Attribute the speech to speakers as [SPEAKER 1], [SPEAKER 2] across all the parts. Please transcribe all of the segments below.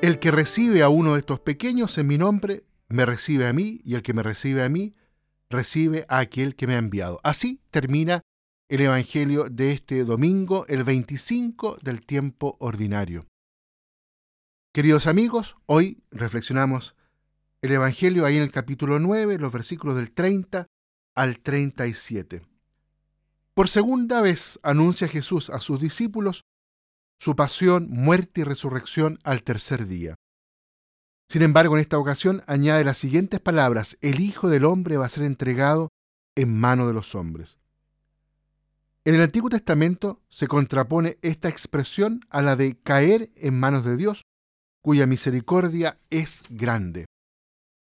[SPEAKER 1] El que recibe a uno de estos pequeños en mi nombre, me recibe a mí, y el que me recibe a mí, recibe a aquel que me ha enviado. Así termina el Evangelio de este domingo, el 25 del tiempo ordinario. Queridos amigos, hoy reflexionamos el Evangelio ahí en el capítulo 9, los versículos del 30 al 37. Por segunda vez anuncia Jesús a sus discípulos su pasión, muerte y resurrección al tercer día. Sin embargo, en esta ocasión añade las siguientes palabras, el Hijo del Hombre va a ser entregado en mano de los hombres. En el Antiguo Testamento se contrapone esta expresión a la de caer en manos de Dios, cuya misericordia es grande.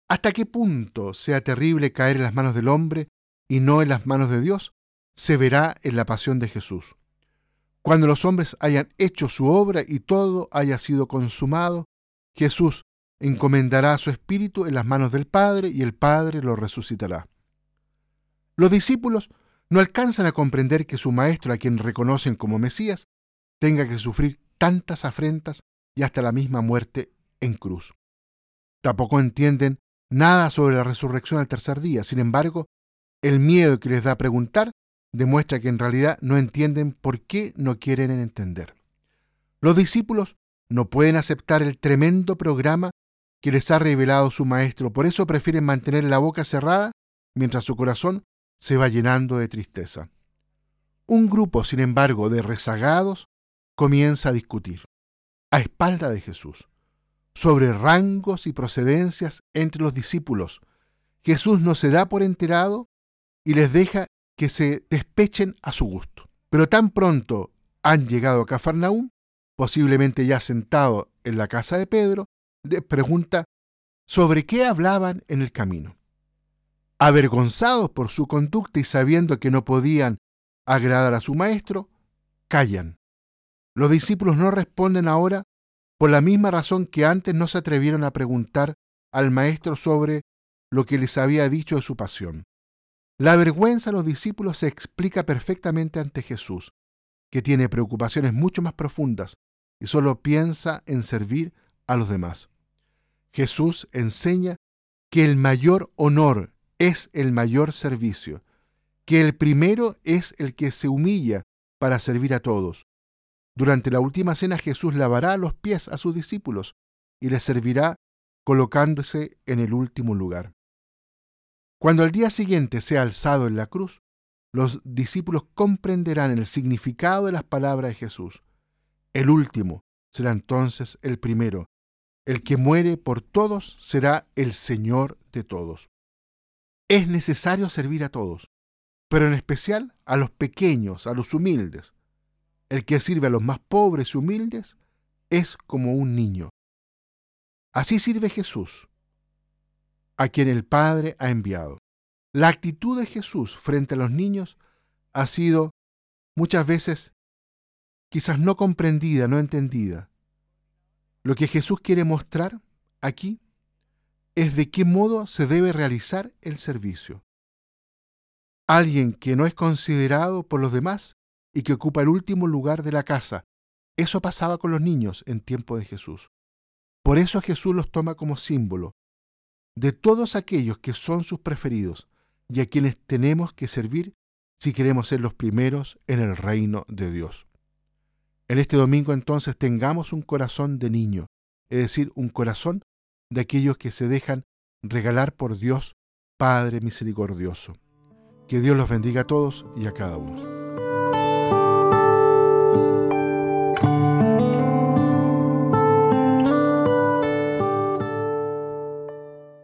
[SPEAKER 1] ¿Hasta qué punto sea terrible caer en las manos del hombre y no en las manos de Dios? Se verá en la pasión de Jesús. Cuando los hombres hayan hecho su obra y todo haya sido consumado, Jesús encomendará su espíritu en las manos del Padre y el Padre lo resucitará. Los discípulos no alcanzan a comprender que su Maestro, a quien reconocen como Mesías, tenga que sufrir tantas afrentas y hasta la misma muerte en cruz. Tampoco entienden nada sobre la resurrección al tercer día. Sin embargo, el miedo que les da preguntar demuestra que en realidad no entienden por qué no quieren entender. Los discípulos no pueden aceptar el tremendo programa que les ha revelado su maestro, por eso prefieren mantener la boca cerrada mientras su corazón se va llenando de tristeza. Un grupo, sin embargo, de rezagados comienza a discutir, a espalda de Jesús sobre rangos y procedencias entre los discípulos. Jesús no se da por enterado y les deja que se despechen a su gusto. Pero tan pronto han llegado a Cafarnaúm, posiblemente ya sentado en la casa de Pedro, les pregunta sobre qué hablaban en el camino. Avergonzados por su conducta y sabiendo que no podían agradar a su maestro, callan. Los discípulos no responden ahora por la misma razón que antes no se atrevieron a preguntar al Maestro sobre lo que les había dicho de su pasión. La vergüenza de los discípulos se explica perfectamente ante Jesús, que tiene preocupaciones mucho más profundas y solo piensa en servir a los demás. Jesús enseña que el mayor honor es el mayor servicio, que el primero es el que se humilla para servir a todos, durante la última cena Jesús lavará los pies a sus discípulos y les servirá colocándose en el último lugar. Cuando al día siguiente sea alzado en la cruz, los discípulos comprenderán el significado de las palabras de Jesús. El último será entonces el primero. El que muere por todos será el Señor de todos. Es necesario servir a todos, pero en especial a los pequeños, a los humildes. El que sirve a los más pobres y humildes es como un niño. Así sirve Jesús, a quien el Padre ha enviado. La actitud de Jesús frente a los niños ha sido muchas veces quizás no comprendida, no entendida. Lo que Jesús quiere mostrar aquí es de qué modo se debe realizar el servicio. Alguien que no es considerado por los demás y que ocupa el último lugar de la casa. Eso pasaba con los niños en tiempo de Jesús. Por eso Jesús los toma como símbolo de todos aquellos que son sus preferidos y a quienes tenemos que servir si queremos ser los primeros en el reino de Dios. En este domingo entonces tengamos un corazón de niño, es decir, un corazón de aquellos que se dejan regalar por Dios Padre misericordioso. Que Dios los bendiga a todos y a cada uno.